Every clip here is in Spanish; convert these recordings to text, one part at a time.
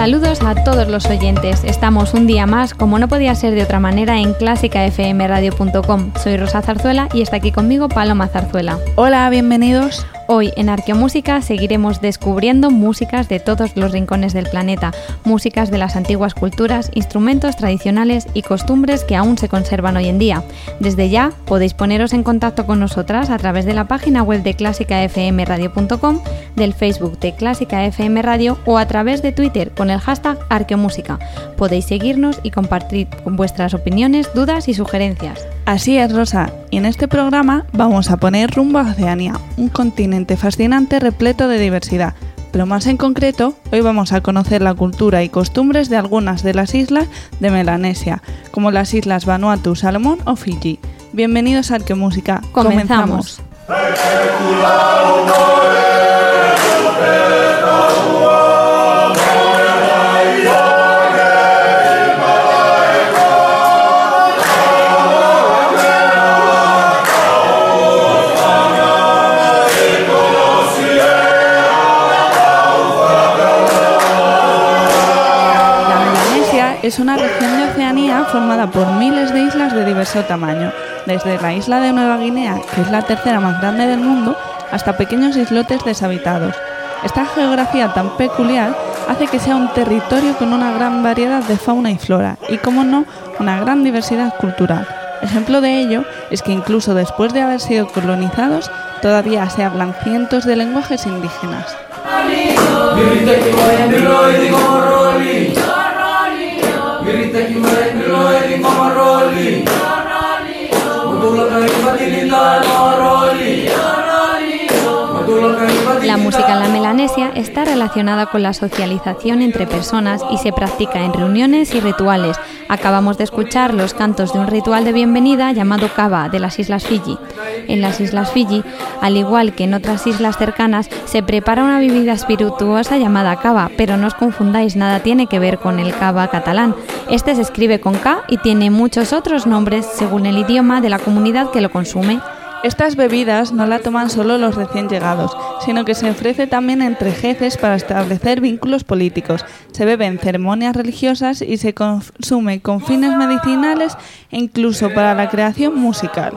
Saludos a todos los oyentes. Estamos un día más, como no podía ser de otra manera, en clásicafmradio.com. Soy Rosa Zarzuela y está aquí conmigo Paloma Zarzuela. Hola, bienvenidos. Hoy en Arqueomúsica seguiremos descubriendo músicas de todos los rincones del planeta, músicas de las antiguas culturas, instrumentos tradicionales y costumbres que aún se conservan hoy en día. Desde ya podéis poneros en contacto con nosotras a través de la página web de clásicafmradio.com, del Facebook de Clásica FM Radio o a través de Twitter con el hashtag Arqueomúsica. Podéis seguirnos y compartir vuestras opiniones, dudas y sugerencias. Así es, Rosa, y en este programa vamos a poner rumbo a Oceanía, un continente fascinante repleto de diversidad. Pero más en concreto, hoy vamos a conocer la cultura y costumbres de algunas de las islas de Melanesia, como las islas Vanuatu, Salomón o Fiji. Bienvenidos a Arqueomúsica. Comenzamos. La es una región de Oceanía formada por miles de islas de diverso tamaño, desde la isla de Nueva Guinea, que es la tercera más grande del mundo, hasta pequeños islotes deshabitados. Esta geografía tan peculiar hace que sea un territorio con una gran variedad de fauna y flora y, como no, una gran diversidad cultural. Ejemplo de ello es que incluso después de haber sido colonizados, todavía se hablan cientos de lenguajes indígenas. Ειρηνική με την ώρα τη παραγωγή, Πρόεδρο τη Επιτροπή, Λίγα está relacionada con la socialización entre personas y se practica en reuniones y rituales. Acabamos de escuchar los cantos de un ritual de bienvenida llamado Kava de las Islas Fiji. En las Islas Fiji, al igual que en otras islas cercanas, se prepara una bebida espirituosa llamada Kava, pero no os confundáis, nada tiene que ver con el Kava catalán. Este se escribe con K y tiene muchos otros nombres según el idioma de la comunidad que lo consume. Estas bebidas no la toman solo los recién llegados, sino que se ofrece también entre jefes para establecer vínculos políticos. Se bebe en ceremonias religiosas y se consume con fines medicinales e incluso para la creación musical.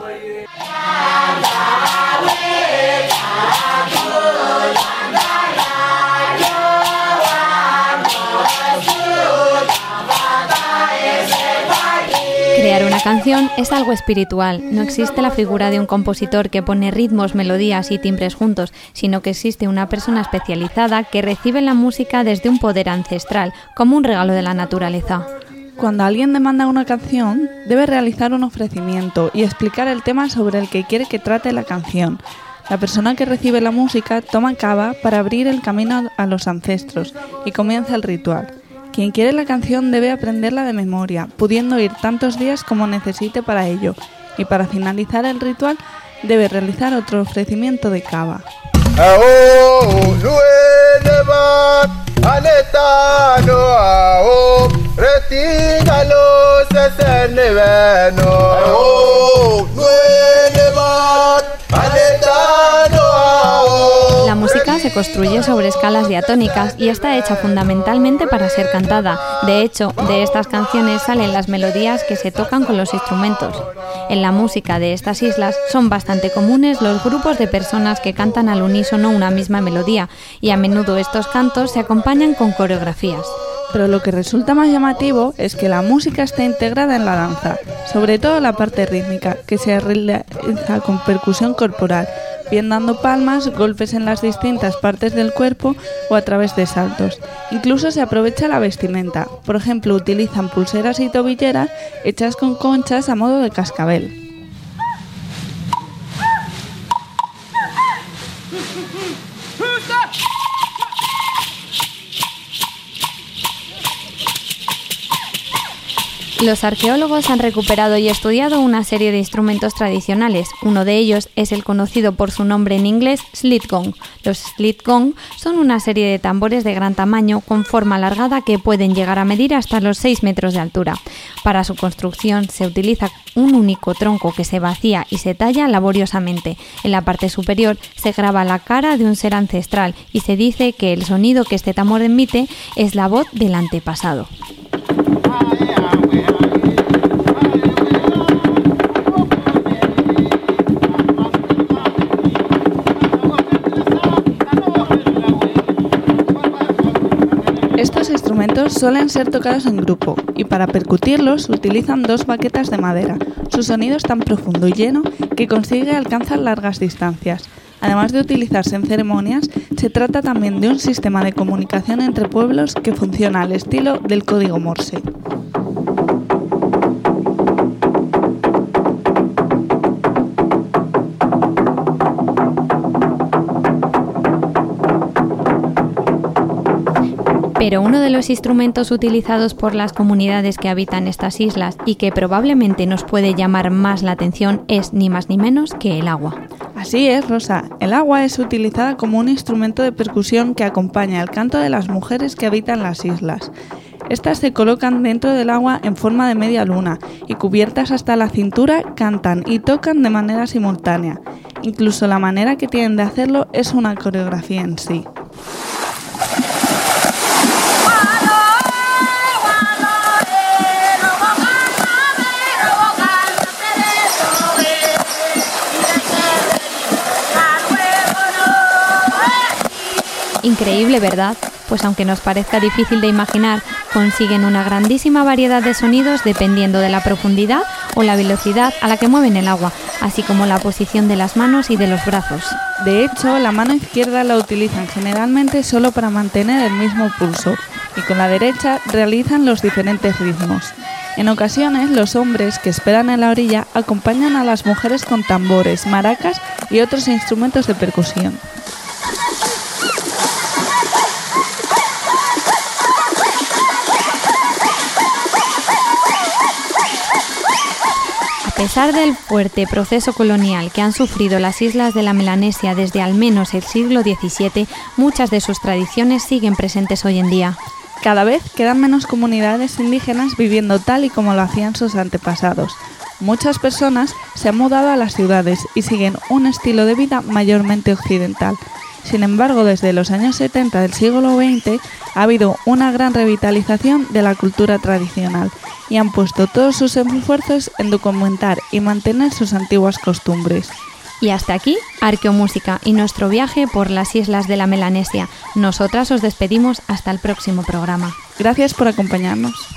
Canción es algo espiritual. No existe la figura de un compositor que pone ritmos, melodías y timbres juntos, sino que existe una persona especializada que recibe la música desde un poder ancestral, como un regalo de la naturaleza. Cuando alguien demanda una canción, debe realizar un ofrecimiento y explicar el tema sobre el que quiere que trate la canción. La persona que recibe la música toma cava para abrir el camino a los ancestros y comienza el ritual. Quien quiere la canción debe aprenderla de memoria, pudiendo ir tantos días como necesite para ello, y para finalizar el ritual debe realizar otro ofrecimiento de cava. Construye sobre escalas diatónicas y está hecha fundamentalmente para ser cantada. De hecho, de estas canciones salen las melodías que se tocan con los instrumentos. En la música de estas islas son bastante comunes los grupos de personas que cantan al unísono una misma melodía y a menudo estos cantos se acompañan con coreografías. Pero lo que resulta más llamativo es que la música está integrada en la danza, sobre todo la parte rítmica, que se realiza con percusión corporal, bien dando palmas, golpes en las distintas partes del cuerpo o a través de saltos. Incluso se aprovecha la vestimenta, por ejemplo, utilizan pulseras y tobilleras hechas con conchas a modo de cascabel. Los arqueólogos han recuperado y estudiado una serie de instrumentos tradicionales. Uno de ellos es el conocido por su nombre en inglés slit gong. Los slit gong son una serie de tambores de gran tamaño con forma alargada que pueden llegar a medir hasta los 6 metros de altura. Para su construcción se utiliza un único tronco que se vacía y se talla laboriosamente. En la parte superior se graba la cara de un ser ancestral y se dice que el sonido que este tambor emite es la voz del antepasado. Estos instrumentos suelen ser tocados en grupo y para percutirlos utilizan dos baquetas de madera. Su sonido es tan profundo y lleno que consigue alcanzar largas distancias. Además de utilizarse en ceremonias, se trata también de un sistema de comunicación entre pueblos que funciona al estilo del código Morse. Pero uno de los instrumentos utilizados por las comunidades que habitan estas islas y que probablemente nos puede llamar más la atención es ni más ni menos que el agua. Así es, Rosa. El agua es utilizada como un instrumento de percusión que acompaña el canto de las mujeres que habitan las islas. Estas se colocan dentro del agua en forma de media luna y cubiertas hasta la cintura cantan y tocan de manera simultánea. Incluso la manera que tienen de hacerlo es una coreografía en sí. Increíble, ¿verdad? Pues aunque nos parezca difícil de imaginar, consiguen una grandísima variedad de sonidos dependiendo de la profundidad o la velocidad a la que mueven el agua, así como la posición de las manos y de los brazos. De hecho, la mano izquierda la utilizan generalmente solo para mantener el mismo pulso y con la derecha realizan los diferentes ritmos. En ocasiones, los hombres que esperan en la orilla acompañan a las mujeres con tambores, maracas y otros instrumentos de percusión. Pesar del fuerte proceso colonial que han sufrido las islas de la Melanesia desde al menos el siglo XVII, muchas de sus tradiciones siguen presentes hoy en día. Cada vez quedan menos comunidades indígenas viviendo tal y como lo hacían sus antepasados. Muchas personas se han mudado a las ciudades y siguen un estilo de vida mayormente occidental. Sin embargo, desde los años 70 del siglo XX ha habido una gran revitalización de la cultura tradicional y han puesto todos sus esfuerzos en documentar y mantener sus antiguas costumbres. Y hasta aquí Arqueomúsica y nuestro viaje por las islas de la Melanesia. Nosotras os despedimos hasta el próximo programa. Gracias por acompañarnos.